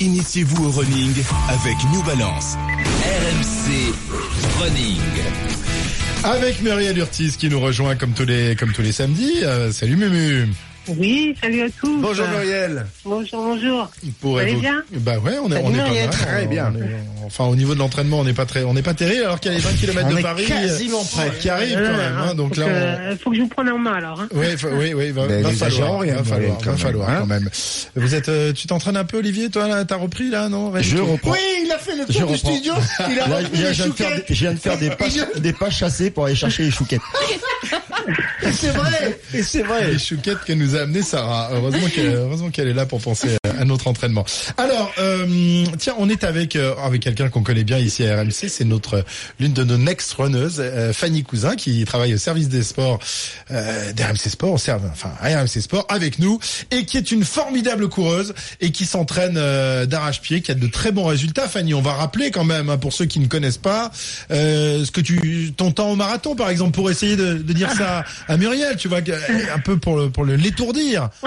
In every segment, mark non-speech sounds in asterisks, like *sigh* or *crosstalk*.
Initiez-vous au running avec New Balance. RMC Running. Avec Muriel Urtis qui nous rejoint comme tous les, samedis. Euh, salut Mumu. Oui, salut à tous. Bonjour Muriel. Bonjour, bonjour. Pour Vous allez évo- bien Bah ouais, on est, on est pas mal. Très bien. on est- enfin, au niveau de l'entraînement, on n'est pas très, on n'est pas terrible alors qu'il y a les 20 km On de Paris quasiment euh, prêt. qui arrivent quand même. hein. donc faut, là, que, faut que je vous prenne en main alors. Hein. fa- oui, oui, va, va falloir, va va hein. quand même. Vous êtes, euh, tu t'entraînes un peu, Olivier, toi là, t'as repris là, non Je reprends. Oui, il a fait le Je tour du reprends. studio. Il a Là, repris je les viens de faire, chouquettes. des- je viens de faire des pas, des pas chassés pour aller chercher les chouquettes. *laughs* Et *laughs* C'est vrai. Et c'est vrai. Les chouquettes que nous a amené Sarah. Heureusement qu'elle, heureusement qu'elle est là pour penser à notre entraînement. Alors, euh, tiens, on est avec euh, avec quelqu'un qu'on connaît bien ici à RMC. C'est notre l'une de nos next runners, euh, Fanny Cousin, qui travaille au service des sports euh, d'RMC Sport, au serve, enfin à RMC Sport, avec nous, et qui est une formidable coureuse et qui s'entraîne euh, d'arrache-pied, qui a de très bons résultats. Fanny, on va rappeler quand même hein, pour ceux qui ne connaissent pas euh, ce que tu ton temps au marathon, par exemple, pour essayer de, de dire ça à Muriel, tu vois, un peu pour le, pour l'étourdir. *laughs*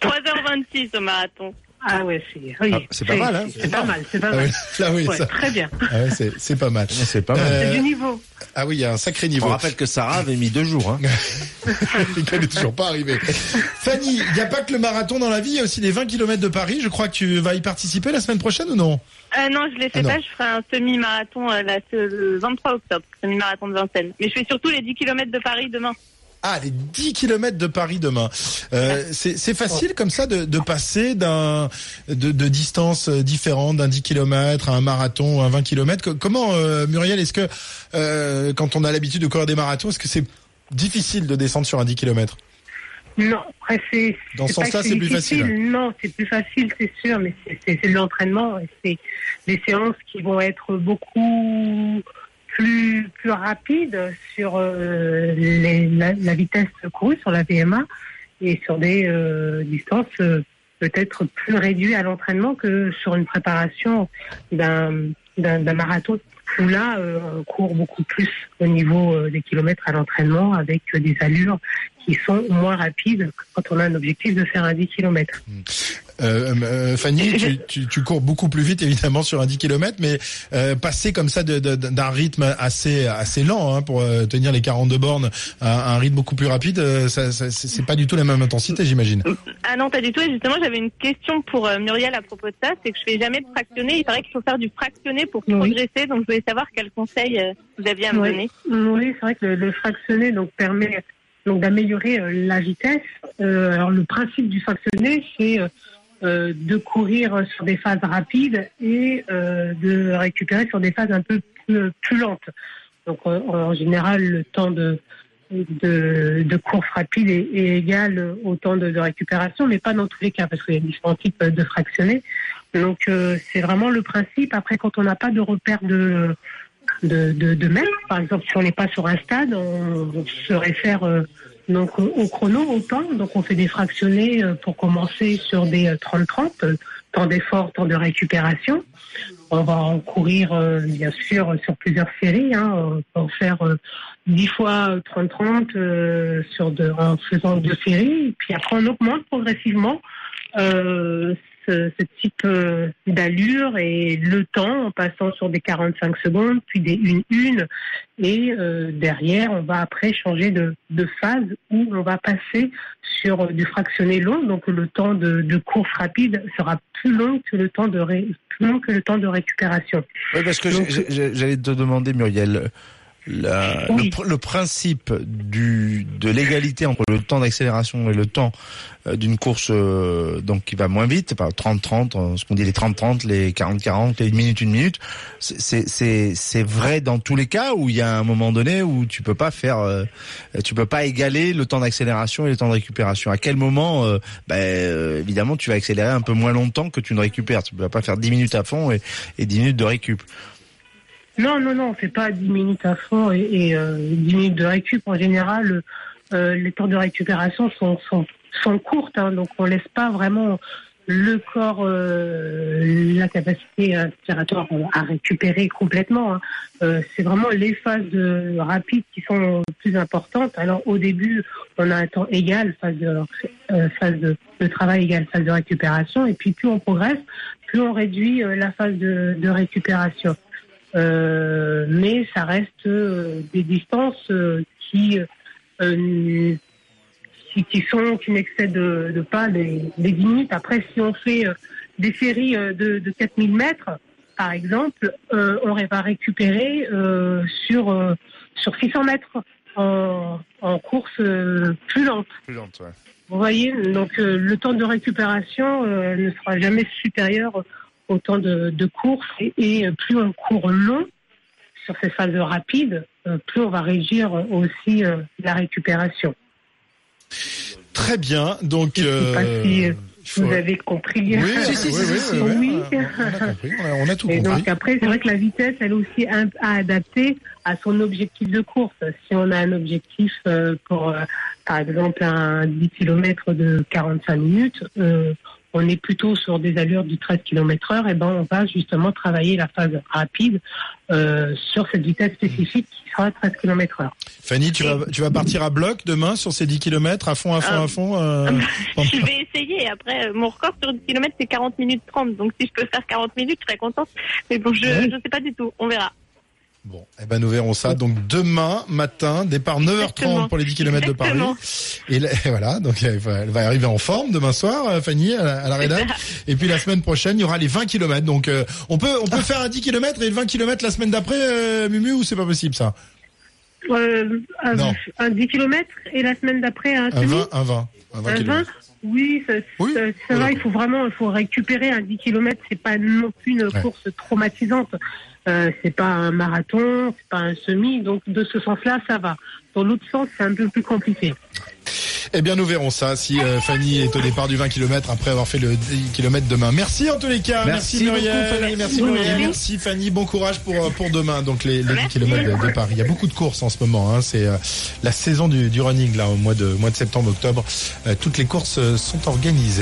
3h26 au marathon. Ah ouais, c'est oui, Ah, c'est pas mal, hein. C'est pas mal, c'est pas Ah mal. oui, là, oui, Ouais, ça, très bien. ah ouais, c'est, pas mal. C'est pas mal. Euh, C'est du niveau. ah oui, il y a un sacré On niveau. rappelle que Sarah avait mis deux jours. Hein. *laughs* Elle est toujours pas arrivée. Fanny, il n'y a pas que le marathon dans la vie, il y a aussi les 20 km de Paris. Je crois que tu vas y participer la semaine prochaine ou non? Euh, non, je l'ai fait Ah non. pas. Je ferai un semi-marathon euh, le 23 octobre. Semi-marathon de Vincennes. Mais je fais surtout les 10 km de Paris demain. Ah, les 10 km de Paris demain. Euh, c'est, facile comme ça de, de passer d'un de, de distances différentes, d'un 10 km à un marathon ou un 20 km. Co- Comment, euh, Muriel, est-ce que euh, quand on a l'habitude de courir des marathons, est-ce que c'est difficile de descendre sur un 10 km Non, après c'est. Dans ce sens-là, c'est plus facile. Non, c'est plus facile, c'est sûr, mais c'est- de l'entraînement et c'est des séances qui vont être beaucoup plus plus rapides sur euh, les, la, la vitesse courue sur la VMA et sur des euh, distances euh, peut-être plus réduites à l'entraînement que sur une préparation d'un d'un marathon où là on court beaucoup plus au niveau des kilomètres à l'entraînement avec des allures qui sont moins rapides quand on a un objectif de faire un 10 km. Euh, euh, Fanny, tu, *laughs* tu, tu cours beaucoup plus vite évidemment sur un 10 km, mais euh, passer comme ça d'un rythme assez assez lent hein, pour euh, tenir les 42 bornes à un rythme beaucoup plus rapide, euh, ça, ça- c'est c'est pas du tout la même intensité, j'imagine. Ah non, pas du tout. Et justement, j'avais une question pour euh, Muriel à propos de ça. C'est que je fais jamais de fractionné. Il paraît qu'il faut faire du fractionné pour Oui. progresser. Donc, je voulais savoir quel conseil euh, vous aviez à me Oui. donner. Oui, c'est vrai que le, le fractionné donc permet donc d'améliorer euh, la vitesse. Euh, alors le principe du fractionné, c'est euh, de courir sur des phases rapides et de récupérer sur des phases un peu plus, plus lentes. Donc en général, le temps de de, de course rapide est, est égal au temps de, de récupération, mais pas dans tous les cas parce qu'il y a différents types de fractionnés. Donc euh, c'est vraiment le principe. Après, quand on n'a pas de repère de de, de, de mètres. Par exemple, si on n'est pas sur un stade, on, se réfère euh, donc au, chrono, au temps. Donc on fait des fractionnés euh, pour commencer sur des euh, 30-30, euh, temps d'effort, temps de récupération. On va en courir euh, bien sûr sur plusieurs séries. Hein. On peut en faire euh, 10 fois 30-30 euh, sur de, en faisant deux séries. Puis après on augmente progressivement euh, ce, ce type euh, d'allure et le temps en passant sur des 45 secondes, puis des 1-1. Et euh, derrière, on va après changer de, de phase où on va passer sur du fractionné long. Donc le temps de, de course rapide sera plus long que le temps de, ré- plus long que le temps de récupération. Oui, parce que j'allais te demander, Muriel, La- Oui. le, le principe du de l'égalité entre le temps d'accélération et le temps euh, d'une course euh, donc qui va moins vite, par 30-30, euh, ce qu'on dit les 30-30, les 40-40, les 1 minute, 1 minute, c'est- c'est c'est c'est vrai dans tous les cas où il y a un moment donné où tu peux pas faire, euh, tu peux pas égaler le temps d'accélération et le temps de récupération? À quel moment, euh, ben, euh, évidemment, tu vas accélérer un peu moins longtemps que tu ne récupères. Tu peux pas faire 10 minutes à fond et, et 10 minutes de récup. Non, non, non, on fait pas 10 minutes à fond et, et euh, 10 minutes de récup. En général, euh, les temps de récupération sont, sont, sont courtes, hein, donc on laisse pas vraiment le corps, euh, la capacité respiratoire à récupérer complètement. hein. Euh, c'est vraiment les phases de- rapides qui sont plus importantes. Alors au début, on a un temps égal, phase de, euh, phase de, travail égale phase de récupération, et puis plus on progresse, plus on réduit euh, la phase de récupération. Euh, mais ça reste euh, des distances euh, qui, euh, qui qui sont qui n'excèdent de, de pas les, les 10 minutes. Après, si on fait des séries de, de 4000 mètres, par exemple, euh, on va récupérer euh, sur euh, sur 600 mètres en, en course plus lente. Plus lente, ouais. Vous voyez, donc le temps de récupération ne sera jamais supérieur au temps de, de course et, et plus on court long sur ces phases rapides, euh, plus on va régir aussi euh, la récupération. Très bien. Donc, Je sais pas euh, si, euh, faut- Vous avez compris. Oui, Si, si, oui, si, oui, oui. On a compris. On a, on a tout Et compris. donc après, c'est vrai que la vitesse, elle est aussi à adapter à son objectif de course. Si on a un objectif euh, pour, euh, par exemple, un 10 km de 45 minutes, euh, on est plutôt sur des allures du 13 km heure, et ben on va justement travailler la phase rapide euh, sur cette vitesse spécifique qui sera 13 km heure. Fanny, tu vas, tu vas partir à bloc demain sur ces 10 km à fond, à fond, Ah. à fond. euh, pendant- *laughs* Je vais essayer. Après, euh, mon record sur 10 km, c'est 40 minutes 30. Donc, si je peux faire 40 minutes, je serais contente. Mais bon, je Ouais. ne sais pas du tout. On verra. Bon, eh ben nous verrons ça. Donc demain matin, départ 9h30 Exactement. pour les 10 km de Paris. Exactement. Et, là- et *laughs* voilà, donc elle va, elle va arriver en forme demain soir, euh, Fanny, à la, à la rédac. Et puis la semaine prochaine, il y aura les 20 km. Donc euh, on peut on peut faire un 10 km et le 20 km la semaine d'après, euh, Mumu, ou c'est pas possible ça? Euh, un, Non. un 10 km et la semaine d'après un Un semi 20, un 20, un 20 Un 20 km. Oui, ça va, il faut vraiment il faut récupérer un 10 km, c'est pas non plus une Ouais. course traumatisante. Euh, c'est pas un marathon, c'est pas un semi, donc de ce sens-là, ça va. Dans l'autre sens, c'est un peu plus compliqué. Eh bien, nous verrons ça si euh, Fanny est au départ du 20 km après avoir fait le 10 km demain. Merci en tous les cas. Merci Muriel. beaucoup, Fanny. Merci Merci. Muriel. Merci Fanny. Bon courage pour euh, pour demain. Donc les, les 10 Merci. km de, de Paris. Il y a beaucoup de courses en ce moment. Hein. C'est euh, la saison du, du running là au mois de mois de septembre octobre. Euh, toutes les courses sont organisées.